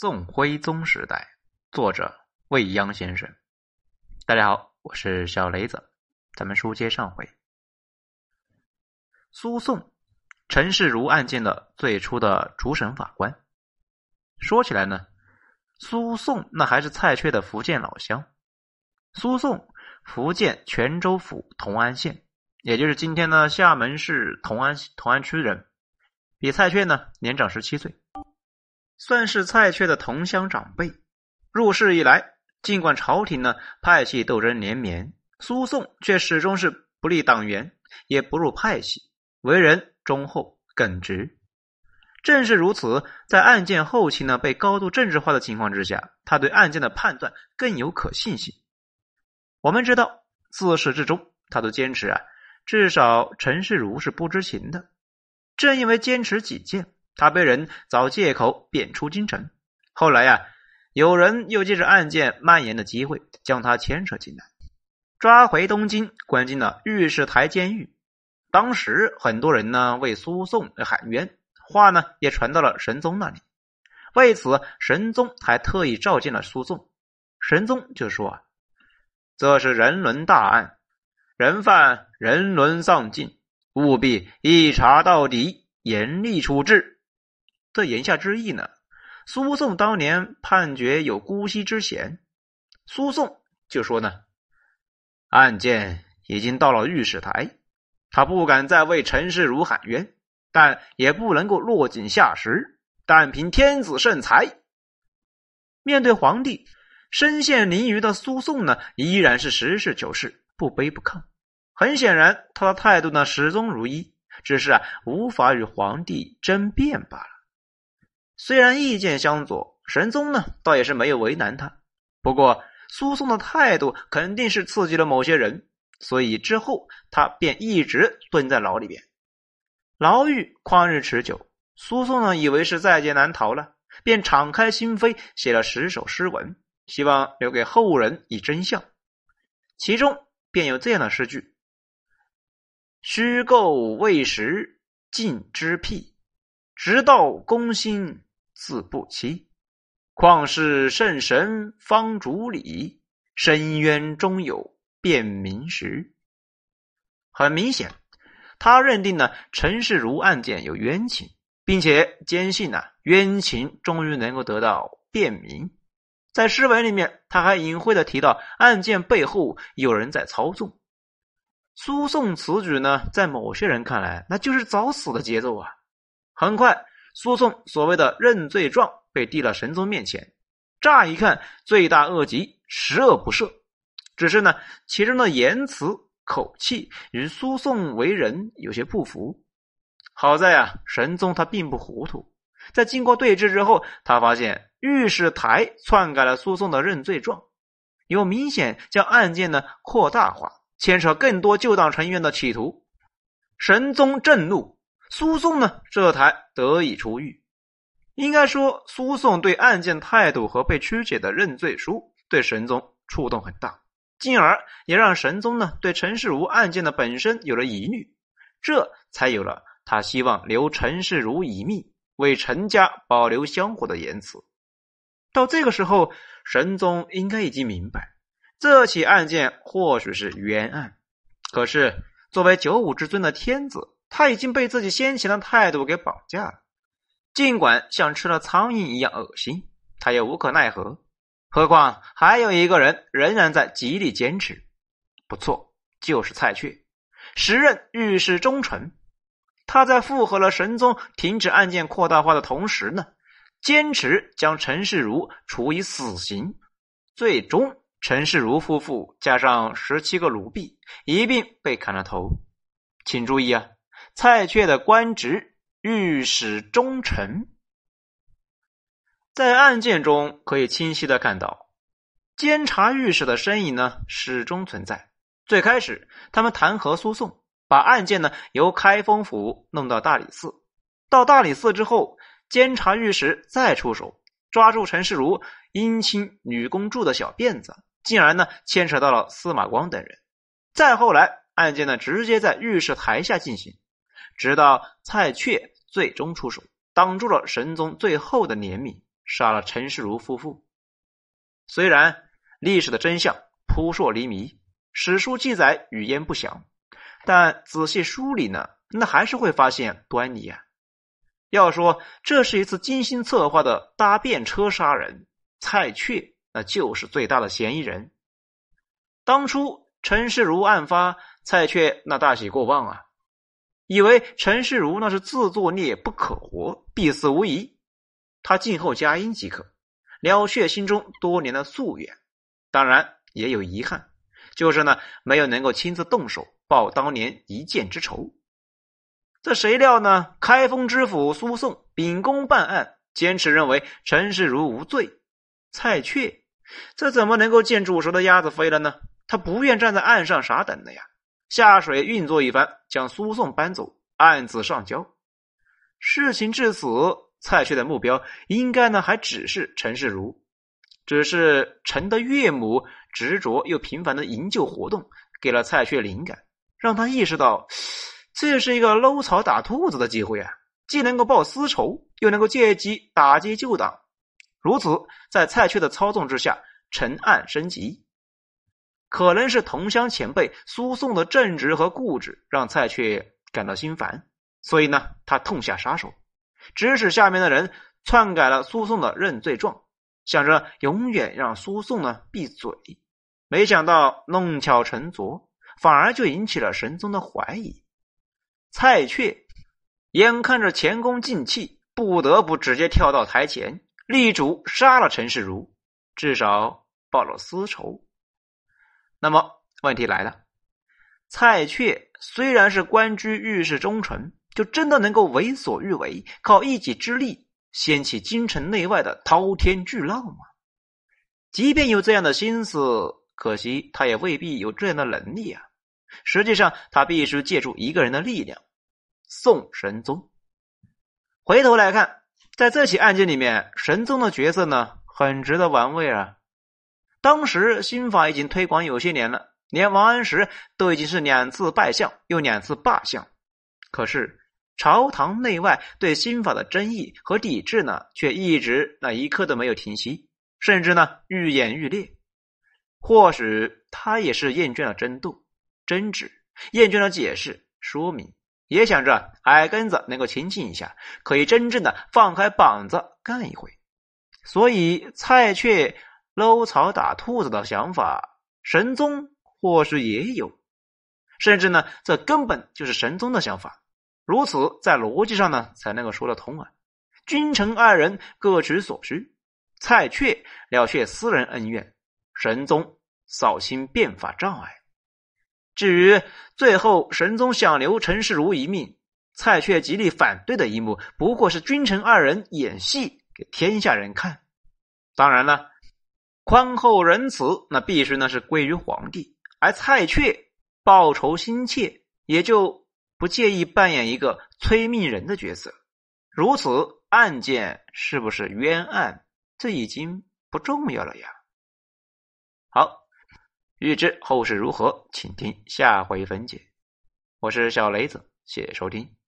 宋徽宗时代，作者未央先生。大家好，我是小雷子。咱们书接上回，苏颂陈世儒案件的最初的主审法官。说起来呢，苏颂那还是蔡确的福建老乡。苏颂，福建泉州府同安县，也就是今天的厦门市同安同安区人，比蔡确呢年长十七岁。算是蔡确的同乡长辈。入世以来，尽管朝廷呢派系斗争连绵，苏颂却始终是不立党员，也不入派系，为人忠厚耿直。正是如此，在案件后期呢被高度政治化的情况之下，他对案件的判断更有可信性。我们知道，自始至终，他都坚持啊，至少陈世儒是不知情的。正因为坚持己见。他被人找借口贬出京城，后来呀，有人又借着案件蔓延的机会将他牵扯进来，抓回东京，关进了御史台监狱。当时很多人呢为苏颂喊冤，话呢也传到了神宗那里。为此，神宗还特意召见了苏颂。神宗就说：“啊，这是人伦大案，人犯人伦丧尽，务必一查到底，严厉处置。”这言下之意呢，苏颂当年判决有姑息之嫌，苏颂就说呢，案件已经到了御史台，他不敢再为陈世儒喊冤，但也不能够落井下石，但凭天子圣裁。面对皇帝，身陷囹圄的苏颂呢，依然是实事求是，不卑不亢。很显然，他的态度呢始终如一，只是啊无法与皇帝争辩罢了。虽然意见相左，神宗呢倒也是没有为难他。不过苏颂的态度肯定是刺激了某些人，所以之后他便一直蹲在牢里边。牢狱旷日持久，苏颂呢以为是在劫难逃了，便敞开心扉写了十首诗文，希望留给后人以真相。其中便有这样的诗句：“虚构未实尽之辟，直到公心。”四不欺，况是圣神方主理，深渊中有辨明时。很明显，他认定呢陈世儒案件有冤情，并且坚信呢冤情终于能够得到辨明。在诗文里面，他还隐晦的提到案件背后有人在操纵。苏颂此举呢，在某些人看来，那就是找死的节奏啊！很快。苏颂所谓的认罪状被递到神宗面前，乍一看罪大恶极，十恶不赦。只是呢，其中的言辞口气与苏颂为人有些不符。好在啊，神宗他并不糊涂，在经过对峙之后，他发现御史台篡改了苏颂的认罪状，有明显将案件呢扩大化，牵扯更多旧党成员的企图。神宗震怒。苏颂呢，这才得以出狱。应该说，苏颂对案件态度和被曲解的认罪书，对神宗触动很大，进而也让神宗呢对陈世儒案件的本身有了疑虑，这才有了他希望留陈世儒一命，为陈家保留香火的言辞。到这个时候，神宗应该已经明白，这起案件或许是冤案，可是作为九五之尊的天子。他已经被自己先前的态度给绑架了，尽管像吃了苍蝇一样恶心，他也无可奈何。何况还有一个人仍然在极力坚持，不错，就是蔡确，时任御史中丞。他在附和了神宗停止案件扩大化的同时呢，坚持将陈世儒处以死刑。最终，陈世儒夫妇加上十七个奴婢一并被砍了头。请注意啊！蔡确的官职御史中丞，在案件中可以清晰的看到，监察御史的身影呢始终存在。最开始，他们弹劾苏颂，把案件呢由开封府弄到大理寺。到大理寺之后，监察御史再出手，抓住陈世儒姻亲女公主的小辫子，进而呢牵扯到了司马光等人。再后来，案件呢直接在御史台下进行。直到蔡确最终出手，挡住了神宗最后的怜悯，杀了陈世如夫妇。虽然历史的真相扑朔迷离，史书记载语焉不详，但仔细梳理呢，那还是会发现端倪啊。要说这是一次精心策划的搭便车杀人，蔡确那就是最大的嫌疑人。当初陈世如案发，蔡确那大喜过望啊，以为陈世如那是自作孽不可活，必死无疑，他静候佳音即可，了却心中多年的夙愿。当然也有遗憾，就是呢没有能够亲自动手报当年一箭之仇。这谁料呢？开封知府苏颂秉公办案，坚持认为陈世如无罪。蔡确这怎么能够见煮熟的鸭子飞了呢？他不愿站在岸上傻等的呀，下水运作一番，将苏颂搬走，案子上交。事情至此，蔡确的目标应该呢还只是陈世如，只是陈的岳母执着又频繁的营救活动，给了蔡确灵感，让他意识到这是一个搂草打兔子的机会啊，既能够报私仇，又能够借机打击旧党。如此，在蔡确的操纵之下，陈案升级。可能是同乡前辈苏颂的正直和固执让蔡确感到心烦，所以呢，他痛下杀手，指使下面的人篡改了苏颂的认罪状，想着永远让苏颂呢闭嘴。没想到弄巧成拙，反而就引起了神宗的怀疑。蔡确眼看着前功尽弃，不得不直接跳到台前，力主杀了陈世如，至少报了私仇。那么问题来了，蔡确虽然是官居御史中丞，就真的能够为所欲为，靠一己之力掀起京城内外的滔天巨浪吗？即便有这样的心思，可惜他也未必有这样的能力啊。实际上，他必须借助一个人的力量——宋神宗。回头来看，在这起案件里面，神宗的角色呢，很值得玩味啊。当时新法已经推广有些年了，连王安石都已经是两次拜相又两次罢相，可是朝堂内外对新法的争议和抵制呢，却一直那一刻都没有停息，甚至呢愈演愈烈。或许他也是厌倦了争斗、争执，厌倦了解释说明，也想着矮根子能够清静一下，可以真正的放开膀子干一回，所以蔡确。搂草打兔子的想法，神宗或许也有，甚至呢，这根本就是神宗的想法。如此，在逻辑上呢，才能够说得通啊。君臣二人各取所需，蔡确了却私人恩怨，神宗扫清变法障碍。至于最后神宗想留陈世如一命，蔡确极力反对的一幕，不过是君臣二人演戏给天下人看。当然了。宽厚仁慈，那必须呢是归于皇帝，而蔡确报仇心切，也就不介意扮演一个催命人的角色。如此，案件是不是冤案，这已经不重要了呀。好，欲知后事如何，请听下回分解。我是小雷子，谢谢收听。